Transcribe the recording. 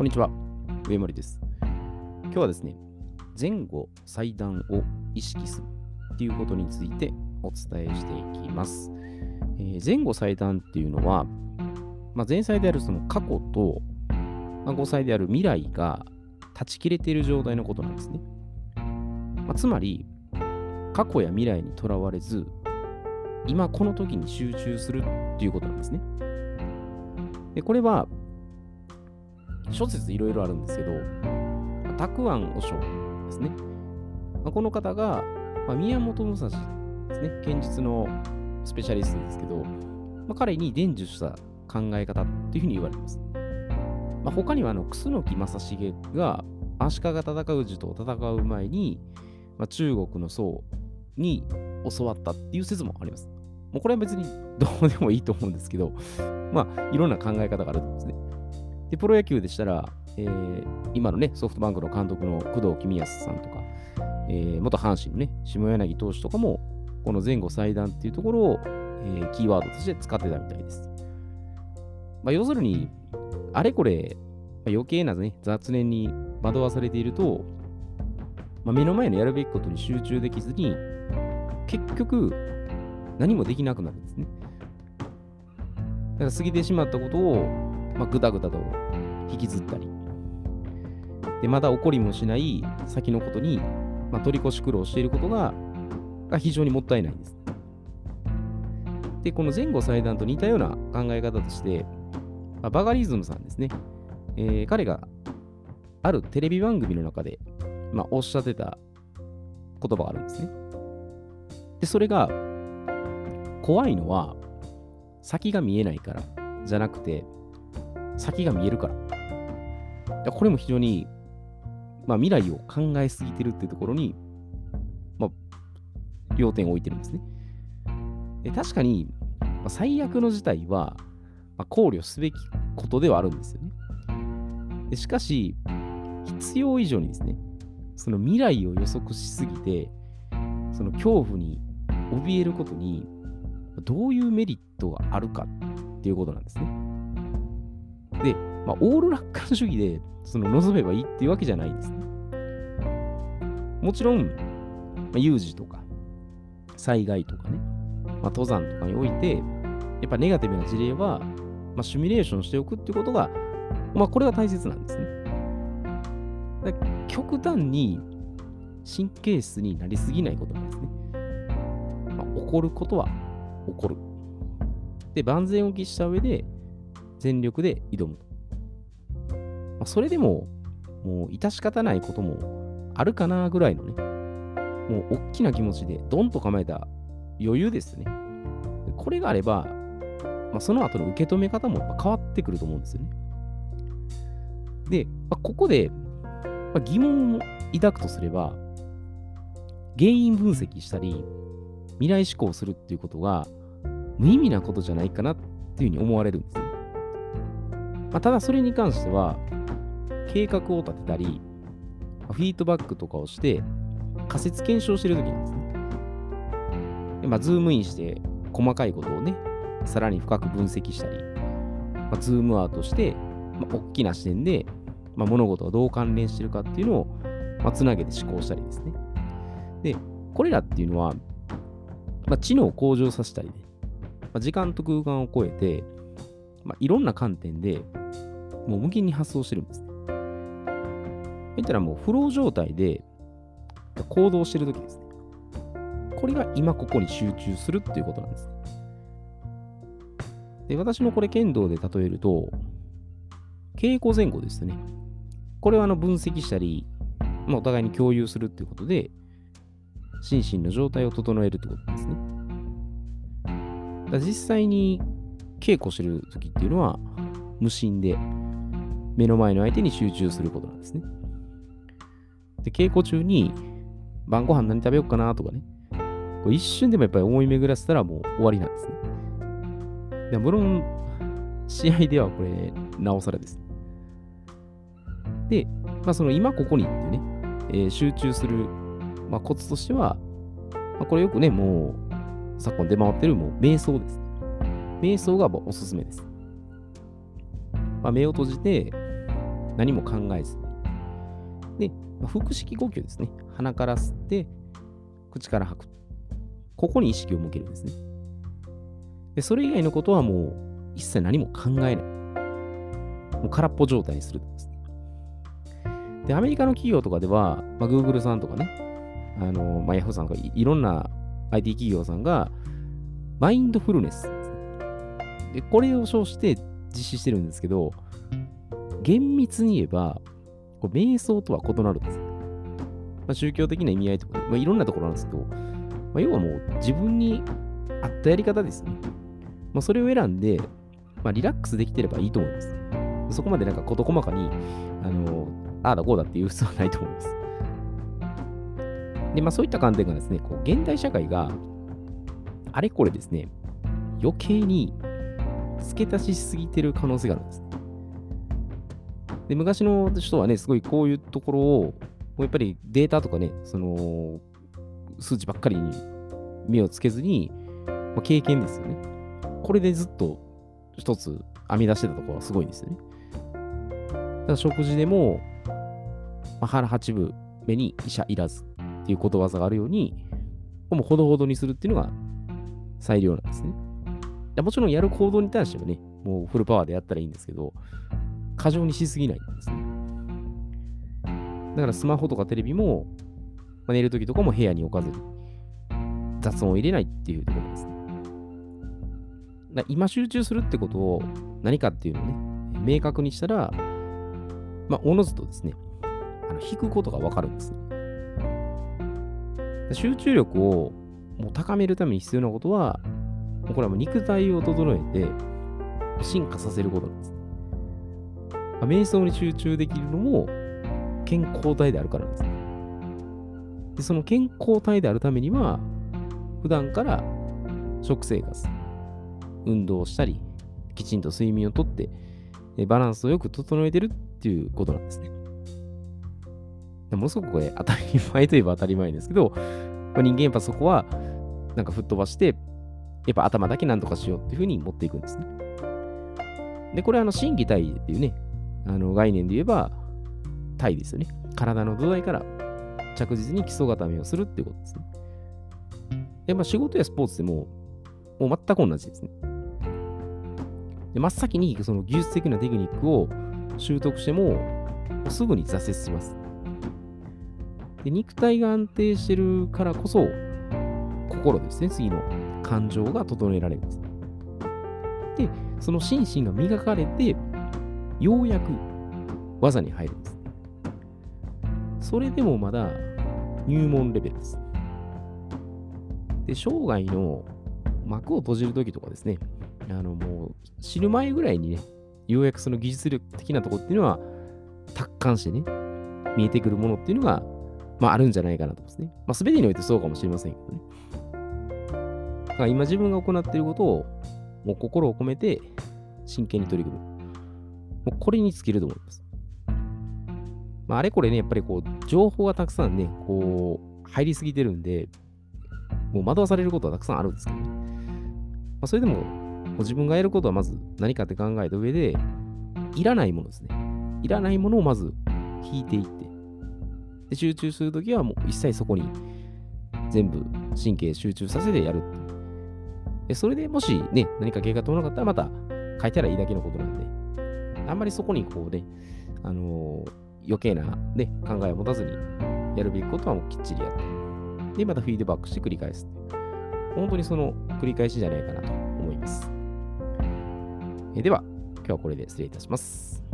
こんにちは、上森です。今日はですね、前後祭壇を意識するっていうことについてお伝えしていきます。えー前後祭壇っていうのは、まあ、前祭であるその過去と、まあ、後祭である未来が断ち切れている状態のことなんですね。まあ、つまり、過去や未来にとらわれず、今この時に集中するっていうことなんですね。で、これは、諸説いろいろあるんですけど、たくあん和尚ですね。まあこの方が、まあ、宮本武蔵ですね、剣術のスペシャリストですけど、まあ、彼に伝授した考え方っていうふうに言われます。まあ、他にはあの楠木正成が足利尊氏と戦う前に、まあ、中国の僧に教わったっていう説もあります。もうこれは別にどうでもいいと思うんですけど、まあいろんな考え方があるんですね。で、プロ野球でしたら、えー今のね、ソフトバンクの監督の工藤公康さんとか、えー元阪神のね、下柳投手とかも、この前後祭壇っていうところを、えーキーワードとして使ってたみたいです。まあ、要するに、あれこれ、まあ余計なね、雑念に惑わされていると、まあ、目の前のやるべきことに集中できずに、結局、何もできなくなるんですね。だから過ぎてしまったことを、まあ、ぐだぐだと引きずったり、で、まだ起こりもしない先のことに、まあ、取り越し苦労していることが、が非常にもったいないんです。で、この前後祭壇と似たような考え方として、まあバガリズムさんですね。えー彼があるテレビ番組の中で、まあ、おっしゃってた言葉があるんですね。で、それが、怖いのは、先が見えないからじゃなくて、先が見えるから。でこれも非常に、まあ、未来を考えすぎてるっていうところに、まあ、要点を置いてるんですね。で確かに、まあ最悪の事態は、まあ、考慮すべきことではあるんですよね。でしかし、必要以上にですね、その未来を予測しすぎて、その恐怖に怯えることに、どういうメリットがあるかっていうことなんですね。で、まあ、オール楽観主義でその望めばいいっていうわけじゃないんですね。もちろん、まあ、有事とか、災害とかね、まあ、登山とかにおいて、やっぱネガティブな事例は、まあ、シミュレーションしておくっていうことが、まあ、これが大切なんですね。極端に神経質になりすぎないことなんですね。まあ、起こることは起こる。で、万全を期した上で、全力で挑む。まあ、それでも、もう致し方ないこともあるかなぐらいのね、もう大きな気持ちでドンと構えた余裕ですね。これがあれば、まあ、その後の受け止め方もやっぱ変わってくると思うんですよね。で、まあ、ここで、まあ、疑問を抱くとすれば、原因分析したり、未来思考するっていうことが無意味なことじゃないかなっていうふうに思われるんです。まあ、ただそれに関しては、計画を立てたり、フィードバックとかをして、仮説検証してるときなんですね。でまあ、ズームインして細かいことをね、さらに深く分析したり、まあ、ズームアウトして、まあ、大きな視点で、まあ、物事がどう関連してるかっていうのを、まあ、つなげて思考したりですね。で、これらっていうのは、まあ、知能を向上させたりね、まあ、時間と空間を超えて、まあ、いろんな観点でもう無限に発想してるんですね。言ったらもうフロー状態で行動してるときですね。これが今ここに集中するっていうことなんです。で、私のこれ剣道で例えると、稽古前後ですね。これはあの分析したり、まあ、お互いに共有するっていうことで、心身の状態を整えるってことですね。だ実際に稽古してる時っていうのは、無心で目の前の相手に集中することなんですね。で、稽古中に晩ご飯何食べようかなとかね、こう一瞬でもやっぱり思い巡らせたらもう終わりなんですね。で無論、試合ではこれ、なおさらです。で、まあ、その今ここにっていうね、えー集中する、まあ、コツとしては、まあ、これよくね、もう、昨今出回ってるもう瞑想です。瞑想がおすすめです。まあ、目を閉じて、何も考えずに。で、腹式呼吸ですね。鼻から吸って、口から吐く。ここに意識を向けるんですね。で、それ以外のことはもう一切何も考えない。もう空っぽ状態にするんです。で、アメリカの企業とかでは、まあ、Google さんとかね、あの、まあ、Yahoo さんとかいろんな IT 企業さんが、マインドフルネスで、これを称して実施してるんですけど、厳密に言えば、これ瞑想とは異なるんです。まあ、宗教的な意味合いとか、まあ、いろんなところなんですけど、まあ、要はもう自分に合ったやり方ですね。まあ、それを選んで、まあ、リラックスできてればいいと思います。そこまでなんか事細かに、あの、ああだこうだっていう必要はないと思います。で、まあそういった観点がですね、こう現代社会があれこれですね、余計に付け足しすぎてる可能性があるんです。で、昔の人はね、すごいこういうところを、やっぱりデータとかね、その、数値ばっかりに目をつけずに、まあ、経験ですよね。これでずっと一つ編み出してたところはすごいんですよね。だ食事でも、まあ、腹八分目に医者いらずっていうことわざがあるように、もうほどほどにするっていうのが最良なんですね。もちろんやる行動に対してはね、もうフルパワーでやったらいいんですけど、過剰にしすぎないんですね。だからスマホとかテレビも、まあ、寝るときとかも部屋に置かずに、雑音を入れないっていうところですね。だ今集中するってことを何かっていうのをね、明確にしたら、まあ、おのずとですね、あの引くことがわかるんですね。集中力をもう高めるために必要なことは、もうこれはもう肉体を整えて進化させることなんです。瞑想に集中できるのも健康体であるからなんですね。で、その健康体であるためには、普段から食生活、運動をしたり、きちんと睡眠をとって、バランスをよく整えてるっていうことなんですね。ものすごくこれ当たり前といえば当たり前ですけど、まあ、人間やっぱそこはなんか吹っ飛ばして、やっぱ頭だけなんとかしようっていうふうに持っていくんですね。で、これあの、心技体っていうね、あの概念で言えば、体ですよね。体の土台から着実に基礎固めをするっていうことですね。で、まあ、仕事やスポーツでも、もう全く同じですね。で真っ先にその技術的なテクニックを習得しても、もすぐに挫折します。で肉体が安定してるからこそ、心ですね、次の感情が整えられるんです。で、その心身が磨かれて、ようやく技に入るんです。それでもまだ入門レベルです。で、生涯の幕を閉じるときとかですね、あのもう死ぬ前ぐらいにね、ようやくその技術力的なところっていうのは達観してね、見えてくるものっていうのが、まああるんじゃないかなと思いますね。まあ全てにおいてそうかもしれませんけどね。だから今自分が行っていることをもう心を込めて真剣に取り組む。もうこれに尽きると思います。まあ、あれこれね、やっぱりこう、情報がたくさんね、こう、入りすぎてるんで、もう惑わされることはたくさんあるんですけど。まあ、それでも、も自分がやることはまず何かって考えた上で、いらないものですね。いらないものをまず引いていって、で集中するときはもう一切そこに全部神経集中させてやるでそれでもしね、何か計画がなかったらまた書いたらいいだけのことなんで、あんまりそこにこうね、あのー、余計な、ね、考えを持たずにやるべきことはもうきっちりやって、で、またフィードバックして繰り返す。本当にその繰り返しじゃないかなと思います。えでは、今日はこれで失礼いたします。